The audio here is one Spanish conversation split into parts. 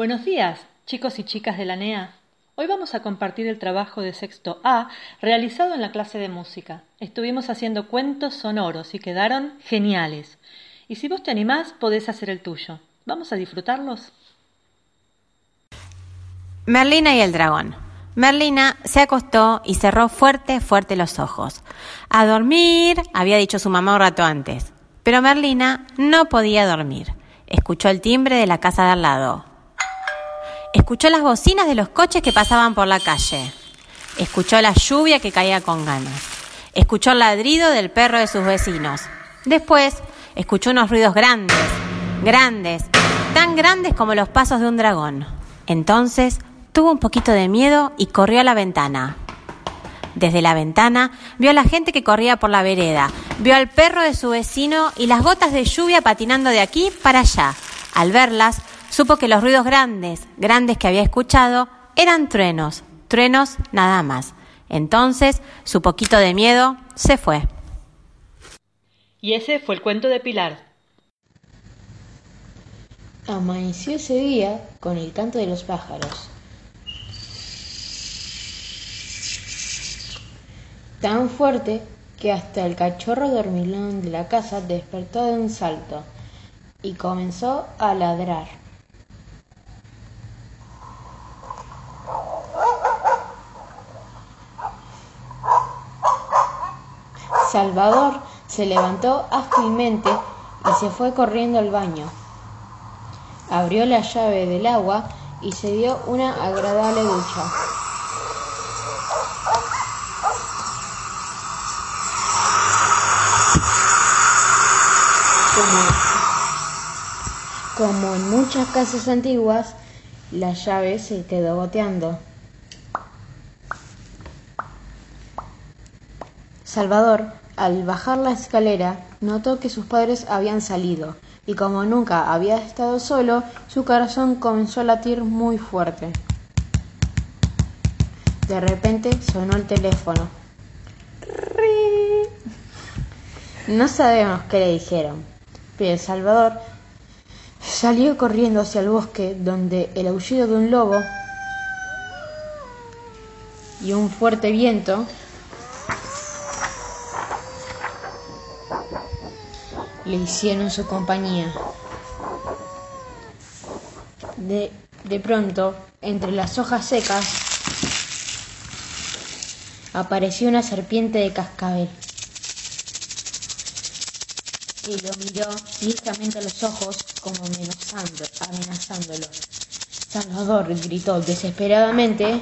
Buenos días, chicos y chicas de la NEA. Hoy vamos a compartir el trabajo de sexto A realizado en la clase de música. Estuvimos haciendo cuentos sonoros y quedaron geniales. Y si vos te animás, podés hacer el tuyo. ¿Vamos a disfrutarlos? Merlina y el dragón. Merlina se acostó y cerró fuerte, fuerte los ojos. A dormir, había dicho su mamá un rato antes. Pero Merlina no podía dormir. Escuchó el timbre de la casa de al lado. Escuchó las bocinas de los coches que pasaban por la calle. Escuchó la lluvia que caía con ganas. Escuchó el ladrido del perro de sus vecinos. Después, escuchó unos ruidos grandes, grandes, tan grandes como los pasos de un dragón. Entonces, tuvo un poquito de miedo y corrió a la ventana. Desde la ventana vio a la gente que corría por la vereda, vio al perro de su vecino y las gotas de lluvia patinando de aquí para allá. Al verlas, supo que los ruidos grandes, grandes que había escuchado, eran truenos, truenos nada más. Entonces, su poquito de miedo se fue. Y ese fue el cuento de Pilar. Amaneció ese día con el canto de los pájaros. Tan fuerte que hasta el cachorro dormilón de la casa despertó de un salto y comenzó a ladrar. Salvador se levantó ágilmente y se fue corriendo al baño. Abrió la llave del agua y se dio una agradable ducha. Como, como en muchas casas antiguas, la llave se quedó goteando. Salvador, al bajar la escalera, notó que sus padres habían salido, y como nunca había estado solo, su corazón comenzó a latir muy fuerte. De repente sonó el teléfono. No sabemos qué le dijeron, pero Salvador salió corriendo hacia el bosque donde el aullido de un lobo y un fuerte viento le hicieron su compañía. De, de pronto, entre las hojas secas, apareció una serpiente de cascabel y lo miró fijamente a los ojos como amenazando, amenazándolo. Salvador gritó desesperadamente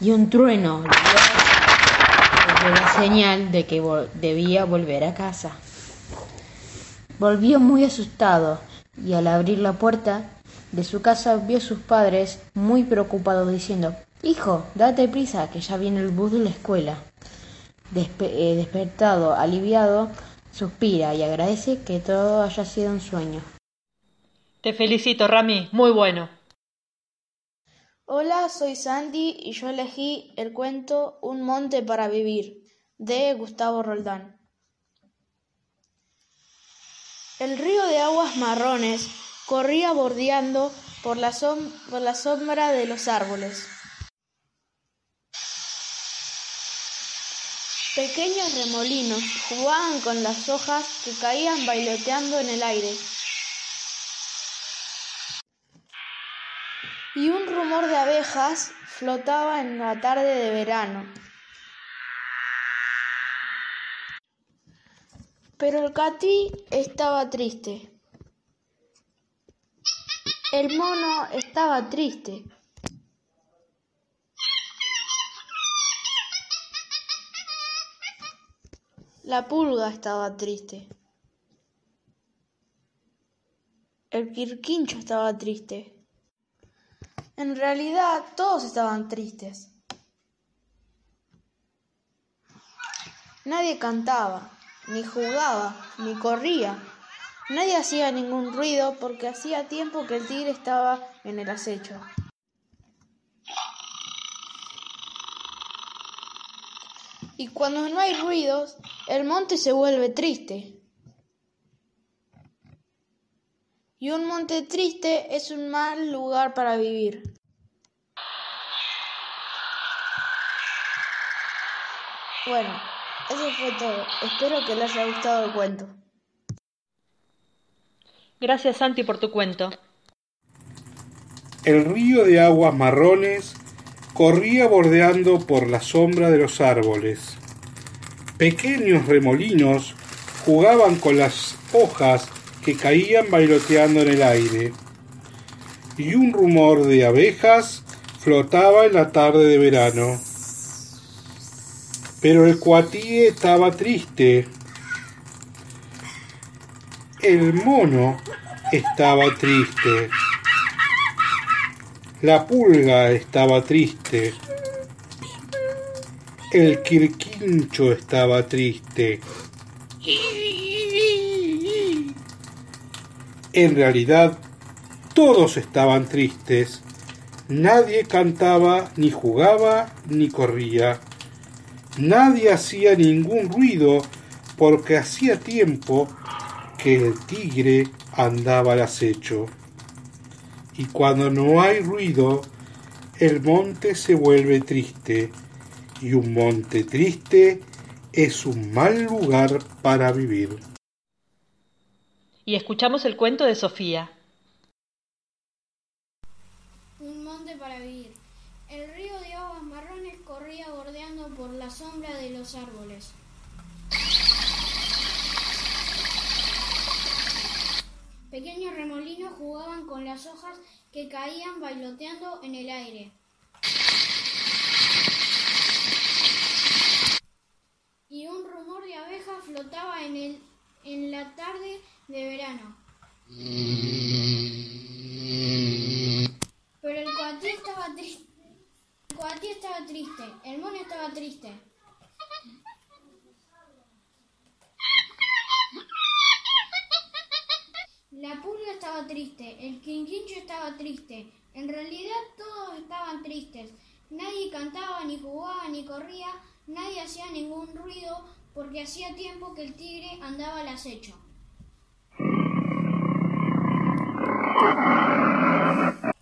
y un trueno dio la señal de que debía volver a casa. Volvió muy asustado y al abrir la puerta de su casa vio a sus padres muy preocupados diciendo Hijo, date prisa, que ya viene el bus de la escuela. Eh, despertado, aliviado, suspira y agradece que todo haya sido un sueño. Te felicito, Rami, muy bueno. Hola, soy Sandy y yo elegí el cuento Un monte para vivir de Gustavo Roldán. El río de aguas marrones corría bordeando por la, sombra de los árboles. Pequeños remolinos jugaban con las hojas que caían bailoteando en el aire. Y un rumor de abejas flotaba en la tarde de verano. Pero el catí estaba triste. El mono estaba triste. La pulga estaba triste. El quirquincho estaba triste. En realidad todos estaban tristes. Nadie cantaba ni jugaba, ni corría. Nadie hacía ningún ruido porque hacía tiempo que el tigre estaba en el acecho. Y cuando no hay ruidos, el monte se vuelve triste. y un monte triste es un mal lugar para vivir. Bueno, eso fue todo. Espero que les haya gustado el cuento. Gracias Santi por tu cuento. El río de aguas marrones corría bordeando por la sombra de los árboles. Pequeños remolinos jugaban con las hojas que caían bailoteando en el aire. Y un rumor de abejas flotaba en la tarde de verano. Pero el cuatí estaba triste. El mono estaba triste. La pulga estaba triste. El quirquincho estaba triste. En realidad, todos estaban tristes. Nadie cantaba, ni jugaba, ni corría. Nadie hacía ningún ruido porque hacía tiempo que el tigre andaba al acecho y cuando no hay ruido, el monte se vuelve triste, y un monte triste es un mal lugar para vivir. Y escuchamos el cuento de Sofía. Un monte para vivir. El río de aguas marrones corría bordeando por la sombra de los árboles. Pequeños remolinos jugaban con las hojas que caían bailoteando en el aire. Y un rumor de abejas flotaba en, el, en la tarde de verano. Pero el coatí estaba triste. Coatí estaba triste. El mono estaba triste. La pulga estaba triste, el quinquincho estaba triste, en realidad todos estaban tristes. Nadie cantaba, ni jugaba, ni corría, nadie hacía ningún ruido porque hacía tiempo que el tigre andaba al acecho.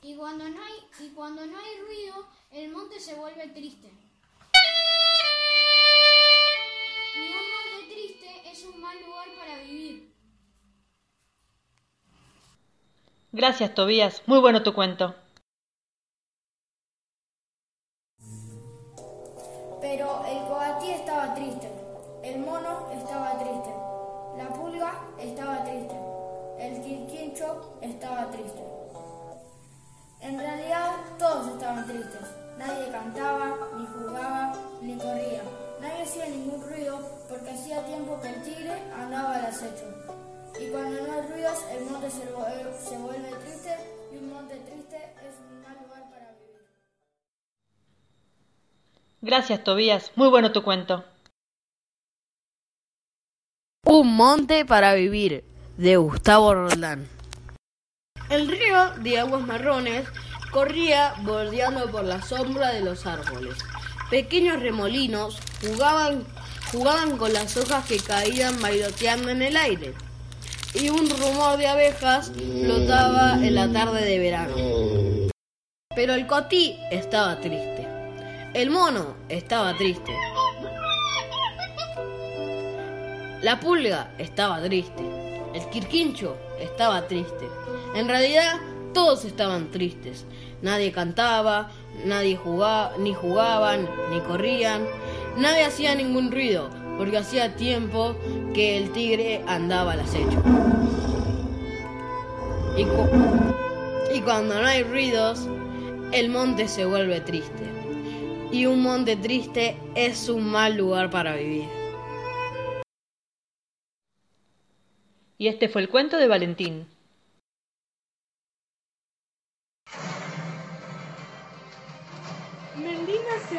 Y cuando no hay, y cuando no hay ruido, el monte se vuelve triste. Y un monte triste es un mal lugar para vivir. Gracias, Tobías. Muy bueno tu cuento. Pero el coatí estaba triste, el mono estaba triste, la pulga estaba triste, el quirquincho estaba triste. En realidad todos estaban tristes. Nadie cantaba, ni jugaba, ni corría. Nadie hacía ningún ruido porque hacía tiempo que el tigre andaba al acecho. Y cuando no hay ruidos, el monte se, se vuelve triste y un monte triste es un mal lugar para vivir. Gracias, Tobías. Muy bueno tu cuento. Un monte para vivir, de Gustavo Roldán. El río de aguas marrones corría bordeando por la sombra de los árboles. Pequeños remolinos jugaban, jugaban con las hojas que caían bailoteando en el aire y un rumor de abejas flotaba en la tarde de verano. Pero el cotí estaba triste. El mono estaba triste. La pulga estaba triste. El quirquincho estaba triste. En realidad todos estaban tristes. Nadie cantaba, nadie jugaba, ni jugaban, ni corrían. Nadie hacía ningún ruido porque hacía tiempo que el tigre andaba al acecho. Y, cuando no hay ruidos, el monte se vuelve triste. Y un monte triste es un mal lugar para vivir. Y este fue el cuento de Valentín.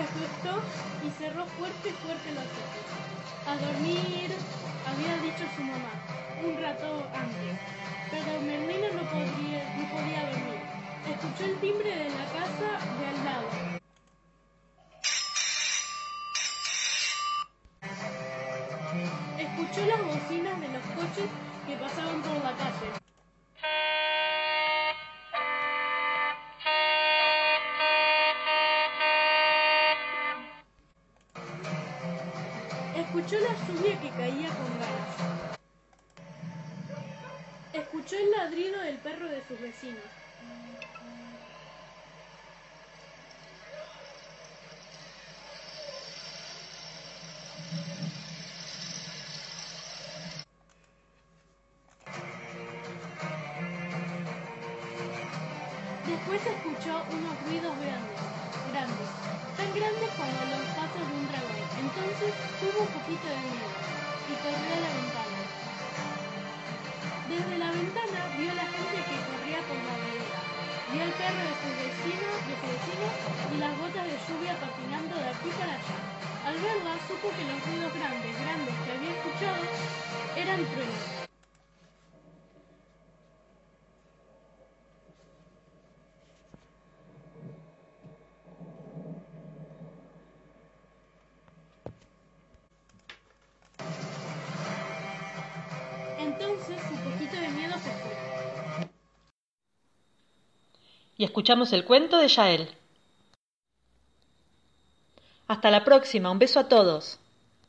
Y cerró fuerte, fuerte los ojos. A dormir, había dicho su mamá, un rato antes. Pero Merlina no, no podía dormir. Escuchó el timbre de la casa de al lado. Escuchó las bocinas de los coches que pasaban por Escuchó la lluvia que caía con ganas. Escuchó el ladrido del perro de sus vecinos. Después escuchó unos ruidos grandes, grandes, tan grandes como los Entonces tuvo un poquito de miedo y corrió a la ventana. Desde la ventana vio a la gente que corría por la vereda. Vio al perro de su vecino, de su vecino y las gotas de lluvia patinando de aquí para allá. Al verla supo que los ruidos grandes, grandes que había escuchado eran truenos. Y escuchamos el cuento de Yael. Hasta la próxima, un beso a todos.